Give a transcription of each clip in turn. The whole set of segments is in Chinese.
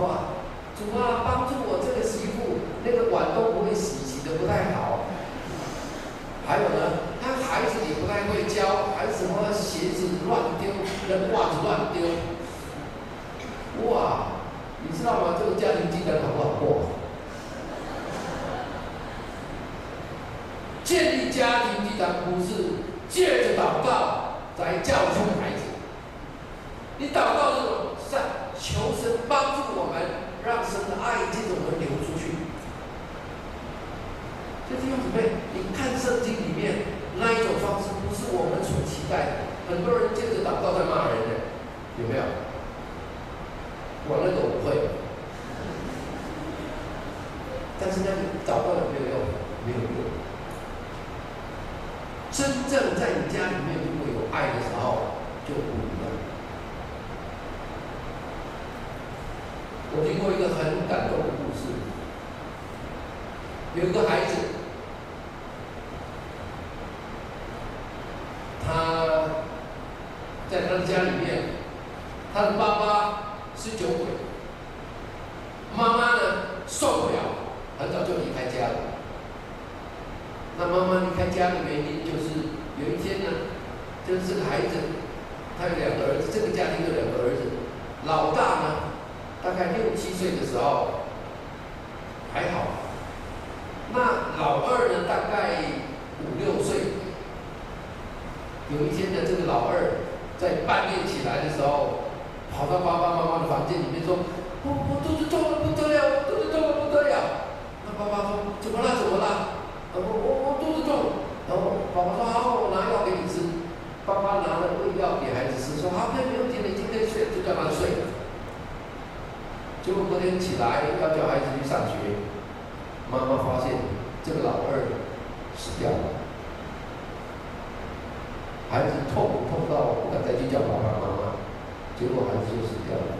哇，主啊，帮助我这个媳妇，那个碗都不会洗，洗的不太好。还有呢，他孩子也不太会教，还什么鞋子乱丢，扔袜子乱丢。哇，你知道吗？这个家庭经营好不好过？建立家庭经营不是借着祷告来教训孩子。你祷告这种善，求神帮助我们，让神的爱这种人流出去。就这弟兄姊妹，你看圣经里面那一种方式，不是我们所期待的。很多人借着祷告在骂人的，有没有？我那个我会，但是那个祷告有没有用？没有用。真正在你家里面如果有爱的时候，就不一样。我听过一个很感动的故事，有一个孩子，他在他的家里面，他的爸爸是酒鬼，妈妈呢受不了，很早就离开家了。那妈妈离开家的原因就是有一天呢，就是这个孩子，他有两个儿子，这个家庭有两个儿子，老大呢。大概六七岁的时候还好，那老二呢？大概五六岁。有一天呢，这个老二在半夜起来的时候，跑到爸爸妈妈的房间里面说：“我我肚子痛的不得了，我肚子痛的不得了。”那爸爸说：“怎么了？怎么了？”我我我肚子痛。然后爸爸说：“好，我拿药给你吃。”爸爸拿了胃药给孩子吃，说：“好，可以没问题，你今天睡就叫他睡。”结果隔天起来要叫孩子去上学，妈妈发现这个老二死掉了，孩子痛痛到不敢再去叫爸爸妈妈，结果孩子就死掉了。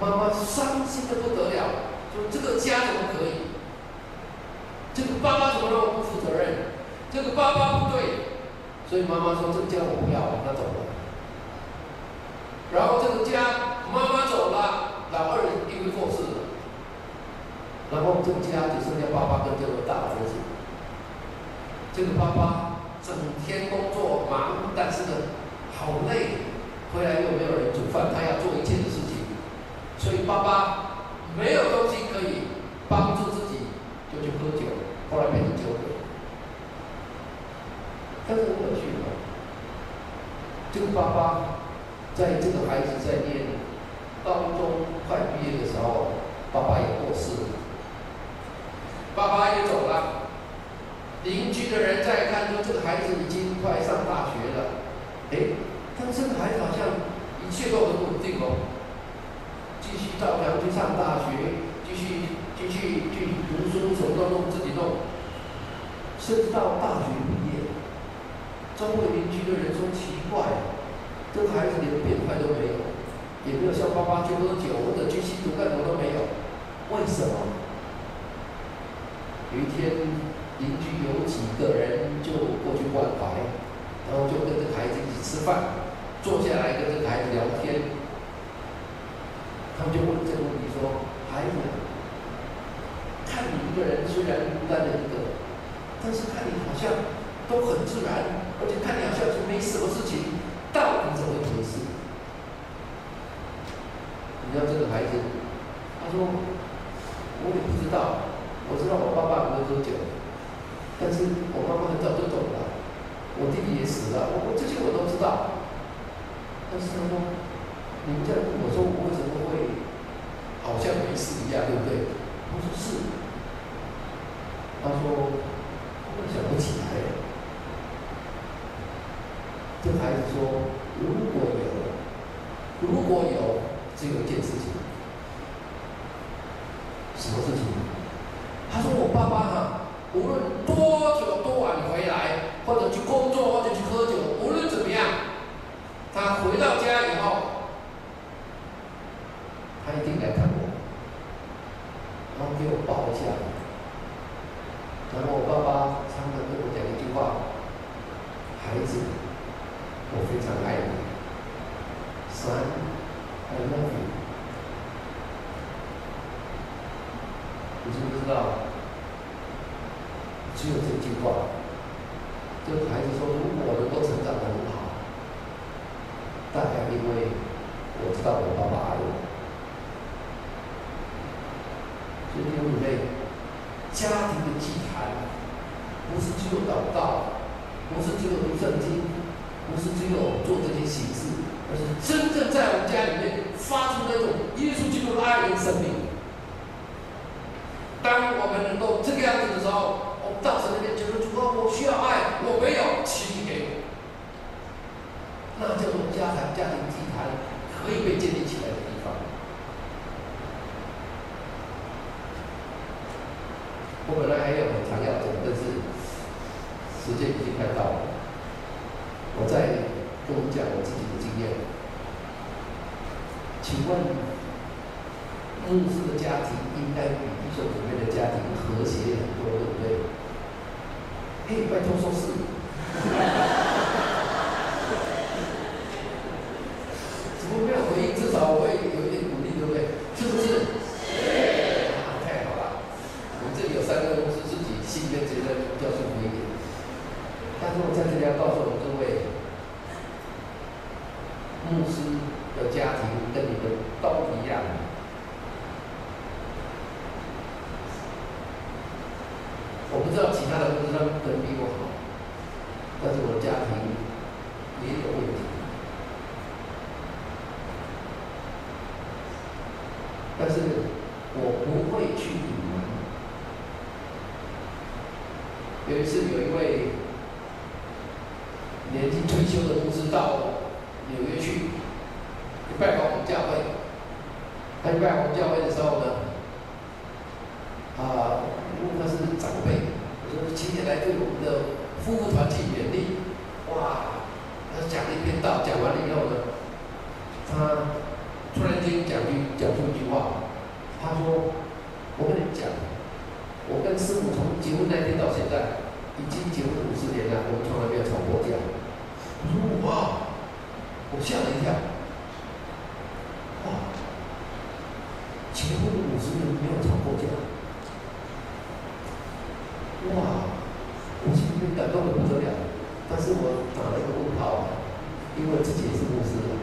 妈妈伤心的不得了，说这个家怎么可以？这个爸爸怎么那么不负责任？这个爸爸不对，所以妈妈说这个家我不要，他走了。然后这个家妈妈走了。老二因为过世了，然后这个家只剩下爸爸跟这个大儿子。这个爸爸整天工作忙，但是呢，好累，回来又没有人煮饭，他要做一切的事情，所以爸爸没有东西可以帮助自己，就去喝酒，后来变成酒鬼。但是很有趣的，这个爸爸在这个孩子在念。高中快毕业的时候，爸爸也过世了，爸爸也走了。邻居的人在看，说这个孩子已经快上大学了。哎，但这个孩子好像一切都很稳定哦，继续照常去上大学，继续继续去读书，什么都弄自己弄，甚至到大学毕业，周围邻居的人说奇怪，这个孩子连变态都没有。也没有像爸爸去喝酒或者去吸毒，干什么都没有。为什么？有一天，邻居有几个人就过去关怀，然后就跟这个孩子一起吃饭，坐下来跟这个孩子聊天。他们就问这个问题说：“孩子，看你一个人虽然孤单的一个，但是看你好像都很自然，而且看你好像是没什么事情，到底怎么回事？”你知道这个孩子，他说：“我也不知道，我知道我爸爸不会喝酒，但是我妈妈很早就走了，我弟弟也死了，我我这些我都知道。但是他说，你们在问我说我为什么会好像没事一样，对不对？我说是。他说我想不起来。这孩子说，如果有，如果有。”只有一件事情，什么事情？他说：“我爸爸哈，无论多久多晚回来，或者去工作，或者去喝酒，无论怎么样，他回到家以后，他一定来看我，然后给我抱一下，然后我爸爸常常跟我讲一句话：孩子，我非常爱你。”三。知道？只有这句话，这个孩子说：“如果我能够成长得很好，大概因为我知道我爸爸爱我。”所以弟兄姊妹，家庭的祭坛不是只有祷告，不是只有读圣经，不是只有做这些形式，而是真正在我们家里面发出那种耶稣基督的爱跟生命。当我们能够这个样子的时候，我们到神那边就说：“主啊，我需要爱，我没有，请你给我。”那这种家庭家庭祭坛可以被建立起来的地方。我本来还有很长要讲，但是时间已经快到了。我再跟你讲我自己的经验。请问，牧师的家庭应该比弟兄姊妹的家庭和谐很多，对不对？哎，拜托说是。但是我不会去隐瞒。有一次有一位年纪退休的公司到讲，我跟师傅从结婚那天到现在，已经结婚五十年了，我们从来没有吵过架。如果我，我吓了一跳。哇，结婚五十年没有吵过架，哇，我心里面感动的不得了。但是我打了一个问号，因为自己也是牧师的。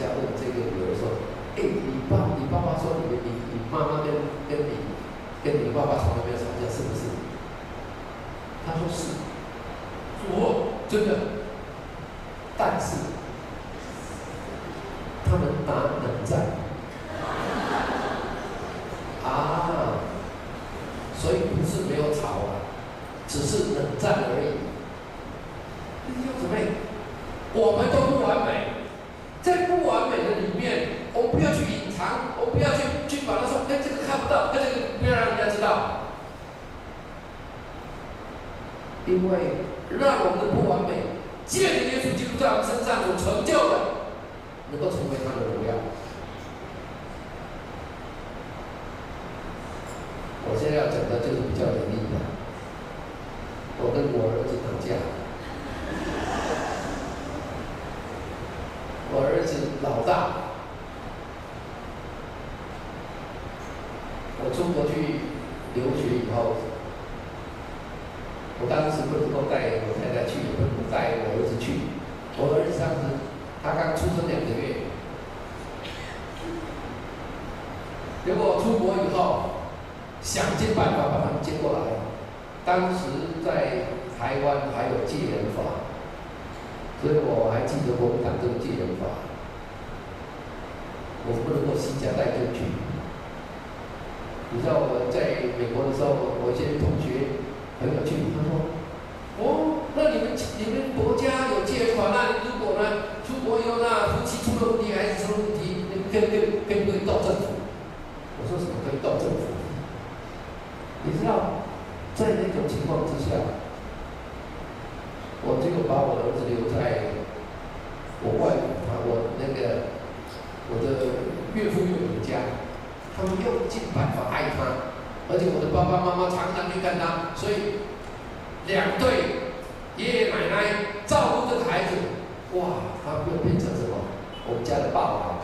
想问这个女儿说，哎，你爸你爸爸说你跟你你妈妈跟跟你跟你爸爸从来没有吵架，是不是？他说是，我真的，但是。借着耶稣基督在我们身上所成就的，能够成为他的荣耀。我现在要讲的就是比较容易的，我跟我儿子吵架，我儿子老大，我出国去留学以后，我当时不能够带。去。我儿子当时他刚出生两个月。结果出国以后想尽办法把他们接过来。当时在台湾还有戒严法所以我还记得国民党这个戒严法。我不能够虚假带进去你知道我在美国的时候我一些同学朋友去他说跟跟跟跟斗政府，我说什么跟斗政府，你知道在那种情况之下，我最后把我的儿子留在国外，啊，我那个我的岳父岳母家，他们又尽办法爱他，而且我的爸爸妈妈常常去看他，所以两对爷爷奶奶照顾这个孩子，哇，他们又变成什么？我们家的爸爸。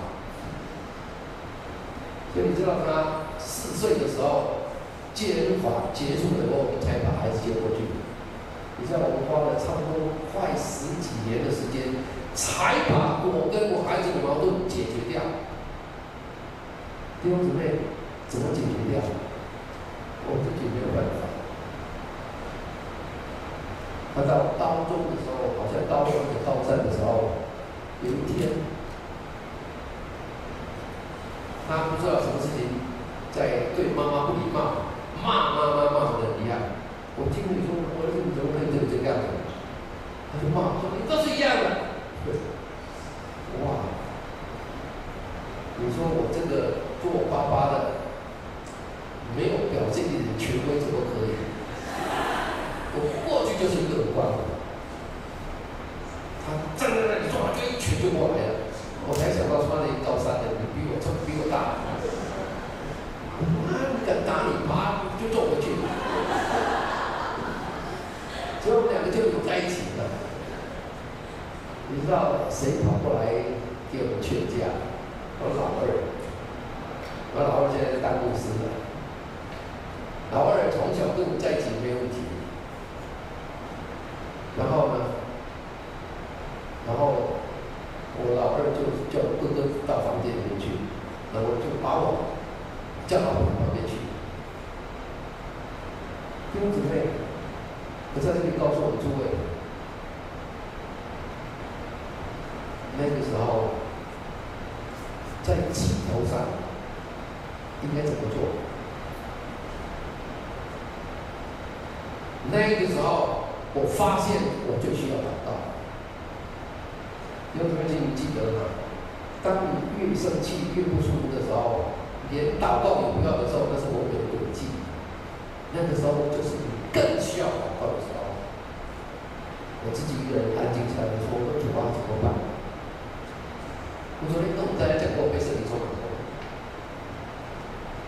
所以你知道他四岁的时候，戒律法结束了以后，才把孩子接过去。你知道我们花了差不多快十几年的时间，才把我跟我孩子的矛盾解决掉。弟兄姊妹，怎么解决掉？我自己没有办法。他到高中的时候，好像高二或者高三的时候，有一天，他不知道什么事情，在对妈妈不礼貌，骂妈妈骂的很厉害。我听你说，我说你怎么可以这这样子？他就骂说：“你都是一样的。”对，哇！你说我这个做爸爸的，没有表现力的权威怎么可以？我过去就是一个耳光，他站在那里说话，就一拳就过来了。我才想到他那高三的，你比我，比我大。妈，你敢打你妈，就揍回去。所以我们两个就有在一起了。你知道谁跑过来给我们劝架？我老二，我老二现在是当牧师的。老二从小跟我在一起没有问题。然后呢，然后就叫哥哥到房间里面去，然后就把我叫到我旁边去。弟兄姊妹，我在这里告诉我们诸位，那个时候在气头上应该怎么做？那个时候。我发现我就需要祷告。有同学你记得吗？当你越生气、越不舒服的时候，连祷告也不要的时候，那是我们的诡计。那个时候就是你更需要祷告的时候。我自己一个人安静下来说：“我主啊，怎么办？”我昨天跟我们大家讲过，被圣灵充满过。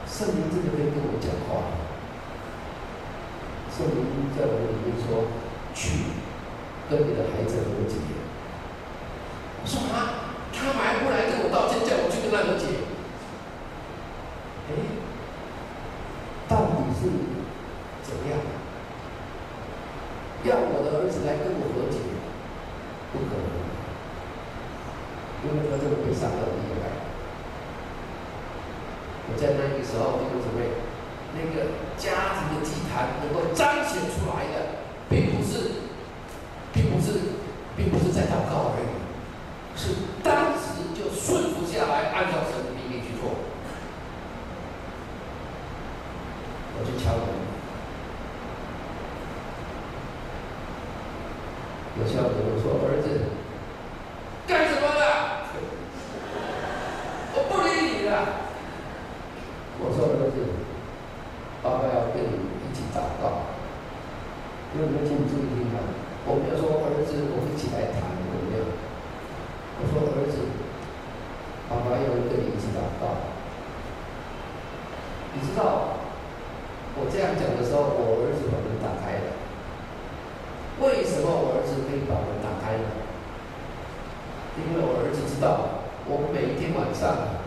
圣灵真的会跟我讲话。圣灵在我的里面说。去跟你的孩子和解。我说啊，他还不来跟我道歉，叫我去跟他和解。哎，到底是怎样？要我的儿子来跟我和解，不可能，因为他这个悲伤很厉害。我在那个时候，弟兄姊妹，那个家庭的祭坛能够彰显出来的。并不是，并不是，并不是在祷告而已，是当时就顺服下来，按照神的命令去做。我去敲门，我敲门，我说儿子，干什么的？我不理你了。我说儿子，爸爸要跟你一起祷告。有没有听注意听啊？我没有说儿子，我们一起来谈，有没有？我说儿子，爸爸要跟你一起祷告。你知道，我这样讲的时候，我儿子把门打开了。为什么我儿子可以把门打开呢？因为我儿子知道，我每一天晚上，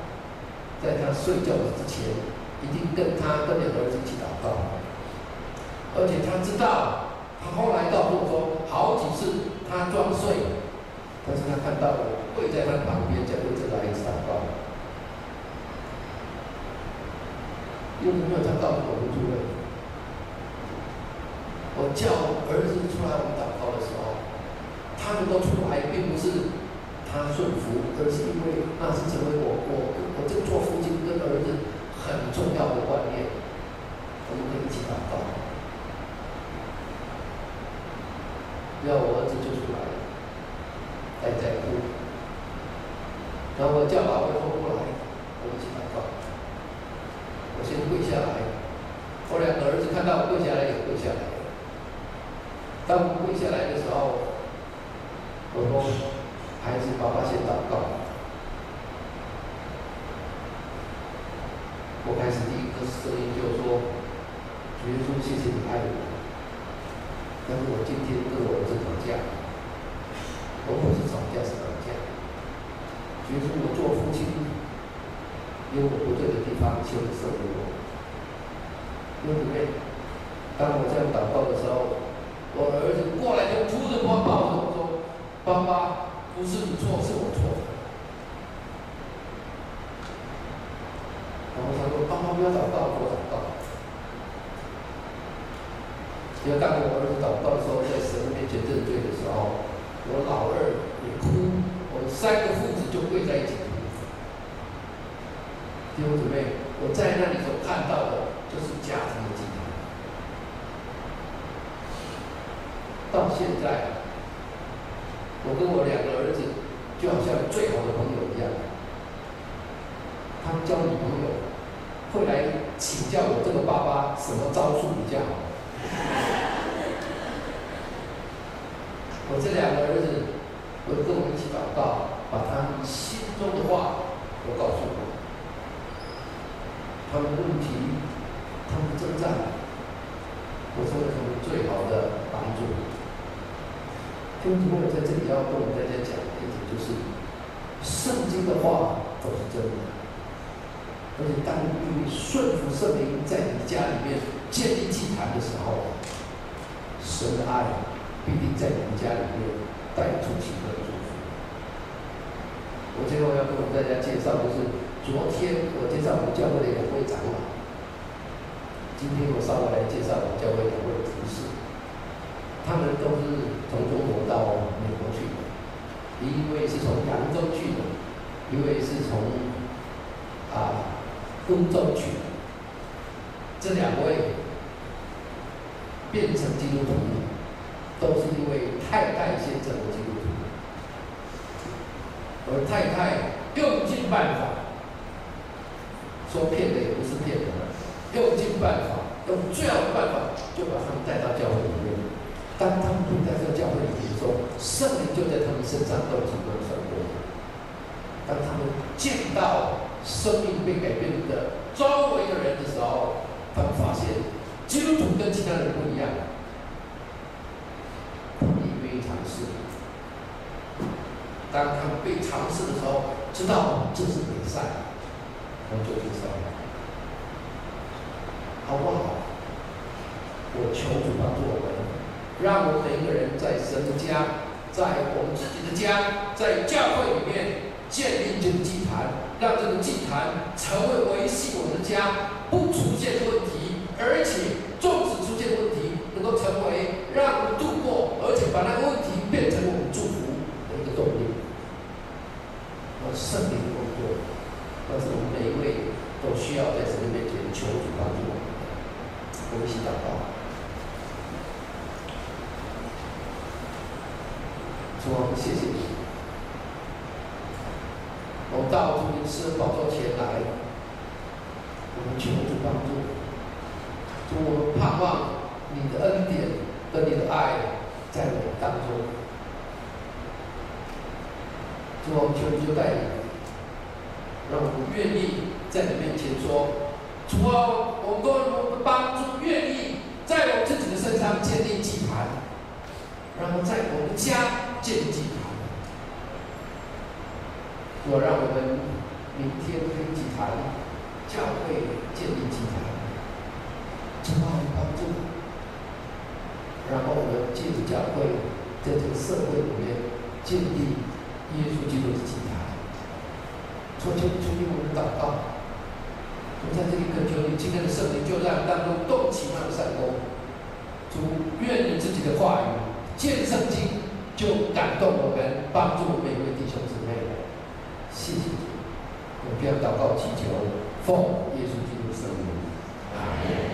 在他睡觉之前，一定跟他跟两个儿子一起祷告，而且他知道。他后来告诉我说，好几次他装睡，但是他看到我跪在他旁边，在为这个孩子祷告。有没有他告诉我们诸位？我叫儿子出来我们祷告的时候，他们都出来，并不是他顺服，而是因为那是成为我我我这个做父亲跟儿子很重要的观念，我们可以一起祷告。要我儿子就出来了，还在哭。然后我叫老二说过来，我一起祷告。我先跪下来，我两个儿子看到我跪下来也跪下来。当我跪下来的时候，我说：“孩子，爸爸先祷告。”我开始第一个声音就说：“主耶稣，谢谢你爱我。”但是我今天跟我儿子吵架，我不是吵架，是比如说我做父亲，有我不对的地方，请你赦免我。因为当我这样祷告的时候，我儿子过来就哭着抱抱着我说：“爸爸，不是你错，是我错。”然后他说：“爸爸不要祷告，我祷告。”因为当我儿子祷告的时候，在神面前认罪的时候，我老二也哭，我三个父子就跪在一起。弟兄姊妹，我在那里所看到的，就是家庭的祭坛。到现在，我跟我两个儿子就好像最好的朋友一样。他们交女朋友，会来请教我这个爸爸什么招数比较好。我这两个儿子会跟我一起祷告，把他们心中的话都告诉我。他们问题，他们征战，我成为他们最好的帮助。兄弟们，在这里要跟我们大家讲的一点就是，圣经的话都是真的，而且当你顺服圣灵，在你家里面建立祭坛的时候，神的爱必定在你们家里面带出奇特的祝福。我最后要跟我们大家介绍的是。昨天我介绍我们教会的两位长老，今天我稍微来介绍我们教会两位执事。他们都是从中国到美国去的，一位是从扬州去的，一位是从啊温州去的。这两位变成基督徒，都是因为太太先成为基督徒，而太太用尽办法。说骗的也不是骗的，用尽办法，用最好的办法，就把他们带到教会里。当他们住在这个教会里面的时候，圣灵就在他们身上动起工作。当他们见到生命被改变的周围的人的时候，他们发现基督徒跟其他人不一样，他们愿意尝试。当他们被尝试的时候，知道这是美善。我们就去烧，好不好？我求主帮助我们，让我们每一个人在神的家，在我们自己的家，在教会里面建立这个祭坛，让这个祭坛成为维系我们的家不出现问题，而且纵使出现问题，能够成为让我们度过，而且把那个问题变成我们祝福的一个动力。我圣灵的工作。但是我们每一位都需要在神的面前求主帮助我们，我们一起祷告。主啊，谢谢你。我们到主的施恩宝座前来，我们求主帮助。主，我们盼望你的恩典和你的爱在我们当中。主，我们求你就带领。让我们愿意在你面前说：“主啊，我们我们帮助，愿意在我自己的身上建立祭坛，然后在我们家建立祭坛。我让我们明天可以祭坛，教会建立祭坛，主啊，你帮助，然后我们借着教会在这个社会里面建立耶稣基督的祭坛。”求求你，求你，我们祷告。我在这里恳求你，今天的圣灵就让当中动起那个善工。主，愿你自己的话语，见圣经就感动我们，帮助每位弟兄姊妹。谢谢主，我们要祷告祈求，奉耶稣基督圣名。阿门。